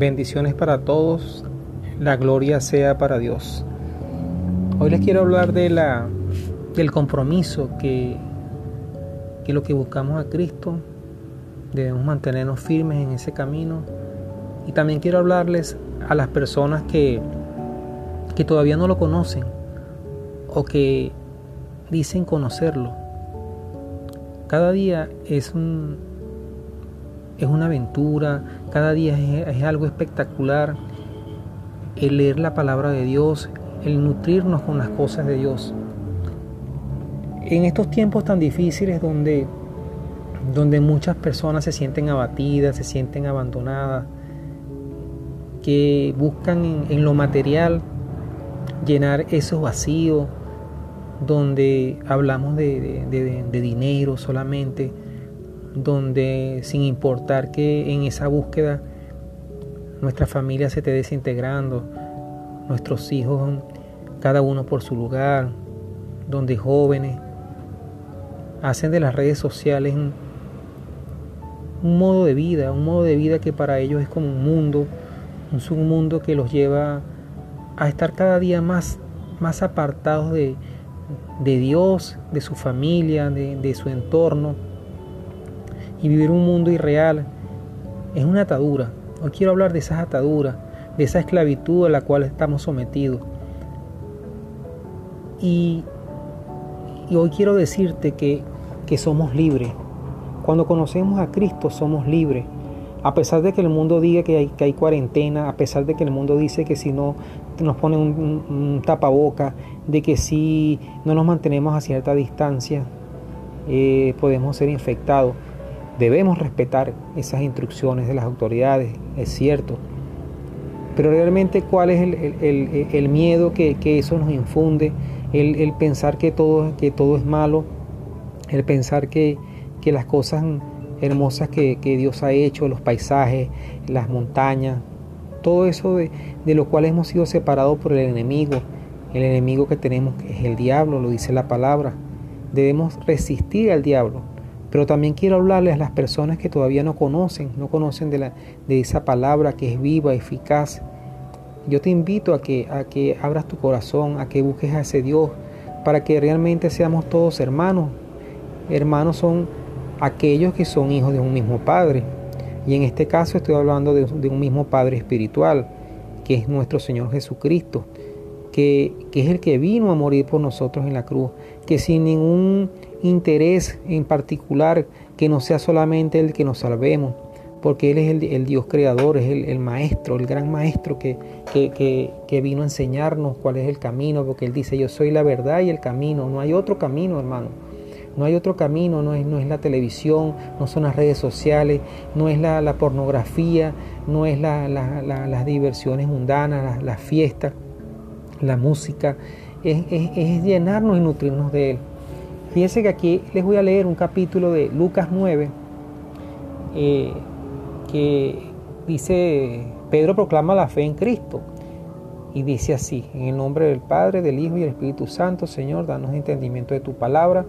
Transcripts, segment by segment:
Bendiciones para todos. La gloria sea para Dios. Hoy les quiero hablar de la, del compromiso que, que lo que buscamos a Cristo debemos mantenernos firmes en ese camino. Y también quiero hablarles a las personas que, que todavía no lo conocen o que dicen conocerlo. Cada día es un, es una aventura, cada día es, algo espectacular el leer la palabra de Dios, el nutrirnos con las cosas de Dios. En estos tiempos tan difíciles donde, donde muchas personas se sienten abatidas, se sienten abandonadas, que buscan en, lo material llenar esos vacíos, donde hablamos de dinero solamente, donde sin importar que en esa búsqueda nuestra familia se esté desintegrando, nuestros hijos cada uno por su lugar, donde jóvenes hacen de las redes sociales un, modo de vida, un modo de vida que para ellos es como un mundo, un submundo que los lleva a estar cada día más, más apartados de, Dios, de su familia, de su entorno y vivir un mundo irreal es una atadura. Hoy quiero hablar de esas ataduras, de esa esclavitud a la cual estamos sometidos. Y, hoy quiero decirte que, que somos libres. Cuando conocemos a Cristo somos libres. A pesar de que el mundo diga que hay, que hay cuarentena, a pesar de que el mundo dice que si no nos pone un, un, tapaboca, de que si no nos mantenemos a cierta distancia, eh, podemos ser infectados. Debemos respetar esas instrucciones de las autoridades, es cierto. Pero realmente cuál es el, miedo que, eso nos infunde, el, pensar que todo, es malo, el pensar que, las cosas hermosas que, Dios ha hecho, los paisajes, las montañas, todo eso de, de lo cual hemos sido separados por el enemigo, el enemigo que tenemos es el diablo, lo dice la palabra. Debemos resistir al diablo, pero también quiero hablarles a las personas que todavía no conocen, no conocen de, la, de esa palabra que es viva, eficaz. Yo te invito a que, a que abras tu corazón, a que busques a ese Dios, para que realmente seamos todos hermanos. Hermanos son aquellos que son hijos de un mismo Padre. Y en este caso estoy hablando de, un mismo Padre espiritual, que es nuestro Señor Jesucristo, que, que, es el que vino a morir por nosotros en la cruz, que sin ningún interés en particular que no sea solamente el que nos salvemos, porque Él es el, Dios creador, es el, maestro, el gran maestro que, que, vino a enseñarnos cuál es el camino, porque Él dice, yo soy la verdad y el camino, no hay otro camino, hermano. No hay otro camino, no es, no es la televisión, no son las redes sociales, no es la, pornografía, no es las diversiones mundanas, las, fiestas, la música, es, es llenarnos y nutrirnos de Él. Fíjense que aquí les voy a leer un capítulo de Lucas 9 eh, que dice, Pedro proclama la fe en Cristo y dice así, en el nombre del Padre, del Hijo y del Espíritu Santo, Señor, danos entendimiento de tu palabra.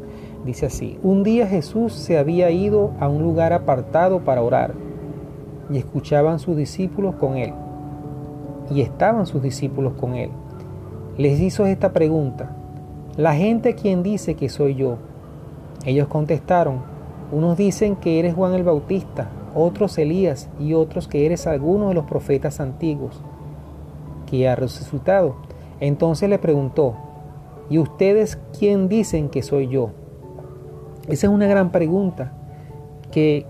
Dice así, un día Jesús se había ido a un lugar apartado para orar y escuchaban sus discípulos con él. Y estaban sus discípulos con él. Les hizo esta pregunta, la gente quien dice que soy yo. Ellos contestaron, unos dicen que eres Juan el Bautista, otros Elías y otros que eres alguno de los profetas antiguos que ha resucitado. Entonces le preguntó, ¿y ustedes quién dicen que soy yo? Esa es una gran pregunta que,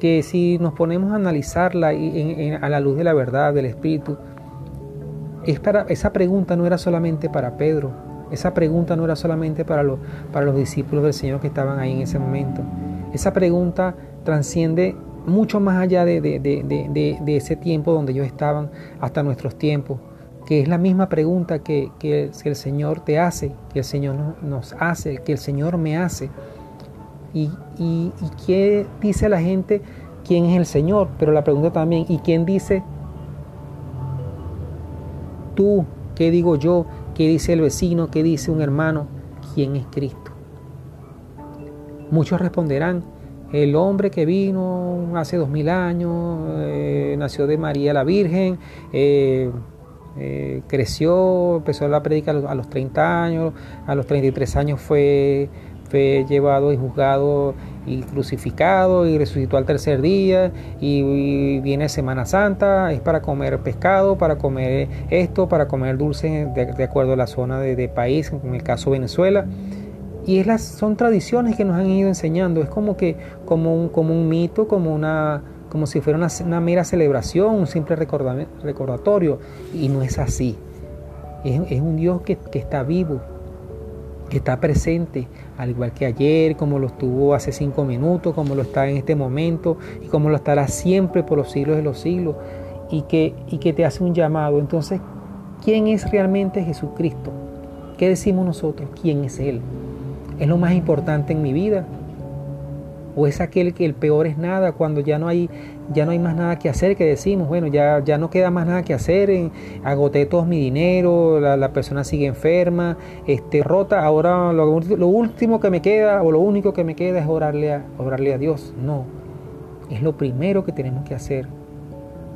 que si nos ponemos a analizarla a la luz de la verdad, del Espíritu, es para, esa pregunta no era solamente para Pedro, esa pregunta no era solamente para los, para los discípulos del Señor que estaban ahí en ese momento. Esa pregunta transciende mucho más allá de, de, ese tiempo donde ellos estaban hasta nuestros tiempos, que es la misma pregunta que, que, el Señor te hace, que el Señor nos hace, que el Señor me hace. Y, y, y qué dice la gente quién es el Señor, pero la pregunta también, ¿y quién dice tú? ¿Qué digo yo? ¿Qué dice el vecino? ¿Qué dice un hermano? ¿Quién es Cristo? Muchos responderán, el hombre que vino hace dos mil años, eh, nació de María la Virgen, eh, eh, creció, empezó la predica a los 30 años, a los 33 años fue, fue llevado y juzgado y crucificado y resucitó al tercer día y, viene Semana Santa, es para comer pescado, para comer esto, para comer dulce de, acuerdo a la zona de, país, en el caso Venezuela. Y es las, son tradiciones que nos han ido enseñando, es como que como un, como un mito, como una como si fuera una, mera celebración, un simple recordatorio, y no es así. Es, un Dios que, que está vivo, está presente, al igual que ayer, como lo estuvo hace cinco minutos, como lo está en este momento y como lo estará siempre por los siglos de los siglos, y que, y que te hace un llamado. Entonces, ¿quién es realmente Jesucristo? ¿Qué decimos nosotros? ¿Quién es Él? ¿Es lo más importante en mi vida? O es aquel que el peor es nada cuando ya no hay ya no hay más nada que hacer que decimos bueno ya, ya no queda más nada que hacer en, agoté todo mi dinero la, persona sigue enferma este rota ahora lo, último que me queda o lo único que me queda es orarle a, orarle a Dios. No es lo primero que tenemos que hacer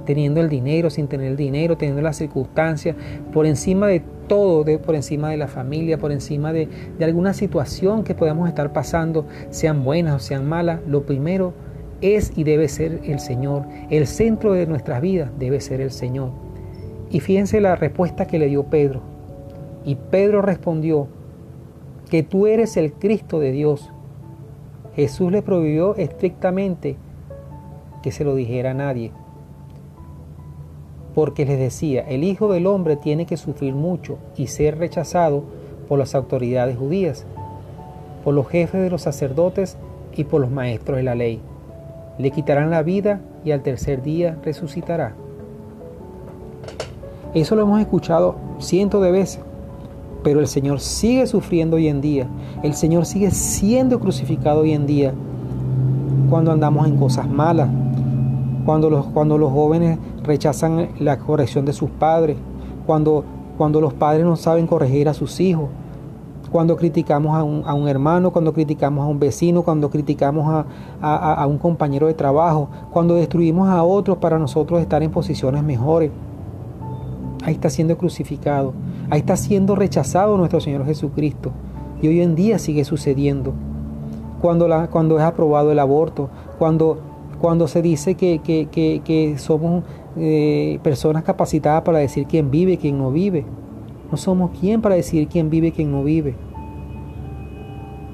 teniendo el dinero, sin tener el dinero, teniendo las circunstancias, por encima de todo, de, por encima de la familia, por encima de, de alguna situación que podamos estar pasando, sean buenas o sean malas, lo primero es y debe ser el Señor. El centro de nuestras vidas debe ser el Señor. Y fíjense la respuesta que le dio Pedro. Y Pedro respondió, que tú eres el Cristo de Dios. Jesús le prohibió estrictamente que se lo dijera a nadie porque les decía, el Hijo del Hombre tiene que sufrir mucho y ser rechazado por las autoridades judías, por los jefes de los sacerdotes y por los maestros de la ley. Le quitarán la vida y al tercer día resucitará. Eso lo hemos escuchado cientos de veces, pero el Señor sigue sufriendo hoy en día. El Señor sigue siendo crucificado hoy en día cuando andamos en cosas malas, cuando los, cuando los jóvenes rechazan la corrección de sus padres, cuando, cuando los padres no saben corregir a sus hijos, cuando criticamos a un, a un hermano, cuando criticamos a un vecino, cuando criticamos a, a, un compañero de trabajo, cuando destruimos a otros para nosotros estar en posiciones mejores. Ahí está siendo crucificado, ahí está siendo rechazado nuestro Señor Jesucristo. Y hoy en día sigue sucediendo. Cuando, la, cuando es aprobado el aborto, cuando, cuando se dice que, que, que, que somos eh, personas capacitadas para decir quién vive y quién no vive. No somos quien para decir quién vive y quién no vive.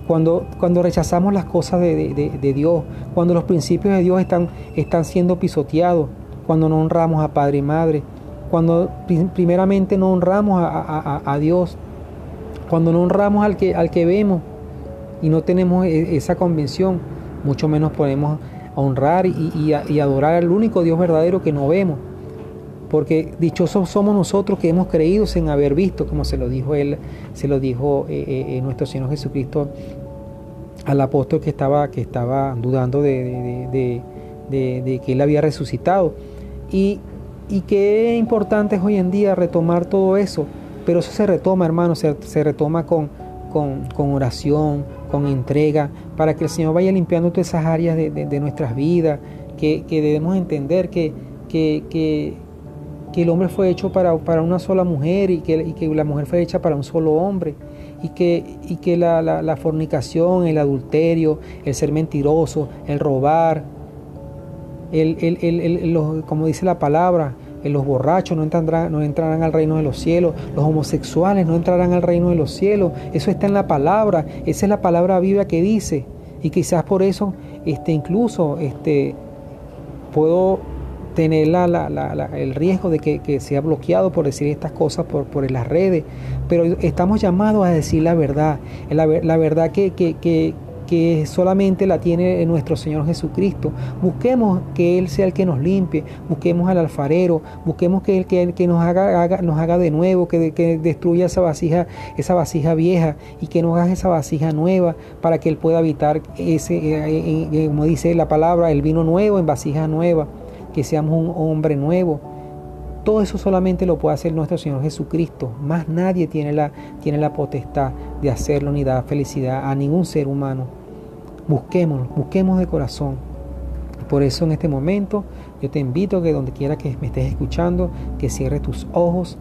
Cuando, cuando rechazamos las cosas de, Dios, cuando los principios de Dios están, están siendo pisoteados, cuando no honramos a Padre y Madre, cuando primeramente no honramos a, Dios, cuando no honramos al que, al que vemos y no tenemos e, esa convicción, mucho menos podemos honrar y, adorar al único Dios verdadero que no vemos. Porque dichosos somos nosotros que hemos creído sin haber visto, como se lo dijo él, se lo dijo eh, eh, eh, nuestro Señor Jesucristo al apóstol que estaba, que estaba dudando de, que él había resucitado. Y, y qué importante es hoy en día retomar todo eso, pero eso se retoma, hermano, se, se retoma con, con, con oración, con entrega, para que el Señor vaya limpiando todas esas áreas de, nuestras vidas, que, debemos entender que, que, el hombre fue hecho para, para una sola mujer y que, que, la mujer fue hecha para un solo hombre. Y que, y que la, fornicación, el adulterio, el ser mentiroso, el robar, el, el, como dice la palabra, los borrachos no entrarán, no entrarán al reino de los cielos, los homosexuales no entrarán al reino de los cielos. Eso está en la palabra, esa es la palabra viva que dice. Y quizás por eso este, incluso este, puedo tener el riesgo de que, sea bloqueado por decir estas cosas por, las redes, pero estamos llamados a decir la verdad, la, la verdad que solamente la tiene nuestro Señor Jesucristo. Busquemos que Él sea el que nos limpie, busquemos al alfarero, busquemos que Él que, que nos, haga, nos haga de nuevo, que, que, destruya esa vasija, esa vasija vieja y que nos haga esa vasija nueva para que Él pueda habitar ese, eh, eh, eh, como dice la palabra, el vino nuevo en vasija nueva, que seamos un hombre nuevo. Todo eso solamente lo puede hacer nuestro Señor Jesucristo. Más nadie tiene la, tiene la potestad de hacerlo ni dar felicidad a ningún ser humano. Busquémoslo, busquemos de corazón. Por eso en este momento yo te invito que donde quiera que me estés escuchando, que cierres tus ojos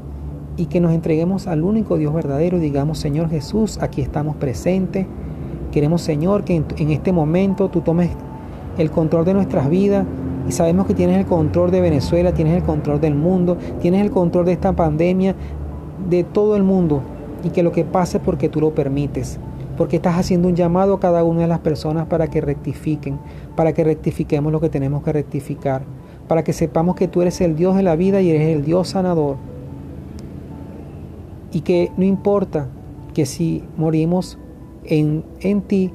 y que nos entreguemos al único Dios verdadero digamos, Señor Jesús, aquí estamos presentes. Queremos, Señor, que en, este momento tú tomes el control de nuestras vidas y sabemos que tienes el control de Venezuela, tienes el control del mundo, tienes el control de esta pandemia, de todo el mundo y que lo que pase porque tú lo permites porque estás haciendo un llamado a cada una de las personas para que rectifiquen, para que rectifiquemos lo que tenemos que rectificar, para que sepamos que tú eres el Dios de la vida y eres el Dios sanador. Y que no importa que si morimos en, en ti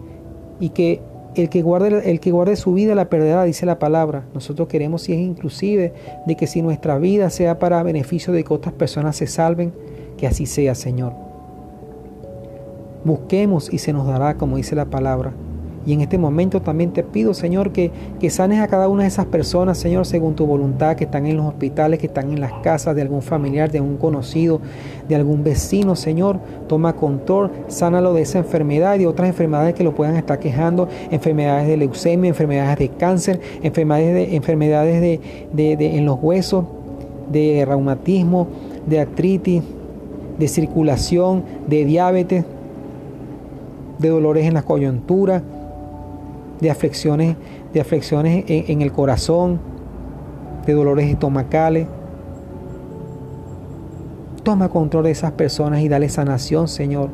y que el que, guarde, el que guarde su vida la perderá, dice la palabra. Nosotros queremos, si es inclusive, de que si nuestra vida sea para beneficio de que otras personas se salven, que así sea, Señor. Busquemos y se nos dará, como dice la palabra. Y en este momento también te pido, Señor, que, que sanes a cada una de esas personas, Señor, según tu voluntad, que están en los hospitales, que están en las casas de algún familiar, de algún conocido, de algún vecino, Señor. Toma control, sánalo de esa enfermedad y de otras enfermedades que lo puedan estar quejando, enfermedades de leucemia, enfermedades de cáncer, enfermedades, de, enfermedades de, de, en los huesos, de reumatismo, de artritis, de circulación, de diabetes de dolores en la coyuntura, de aflicciones, de aflicciones en, el corazón, de dolores estomacales. Toma control de esas personas y dale sanación, Señor.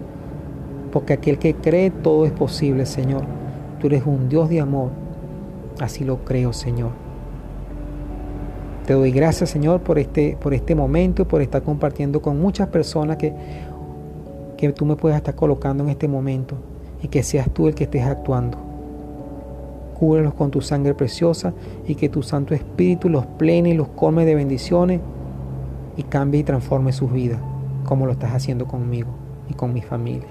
Porque aquel que cree todo es posible, Señor. Tú eres un Dios de amor. Así lo creo, Señor. Te doy gracias, Señor, por este, por este momento, por estar compartiendo con muchas personas que, que tú me puedas estar colocando en este momento y que seas tú el que estés actuando. Cúbrelos con tu sangre preciosa y que tu Santo Espíritu los plene y los come de bendiciones y cambie y transforme sus vidas, como lo estás haciendo conmigo y con mi familia.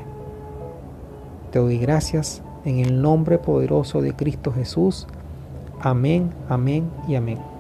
Te doy gracias en el nombre poderoso de Cristo Jesús. Amén, amén y amén.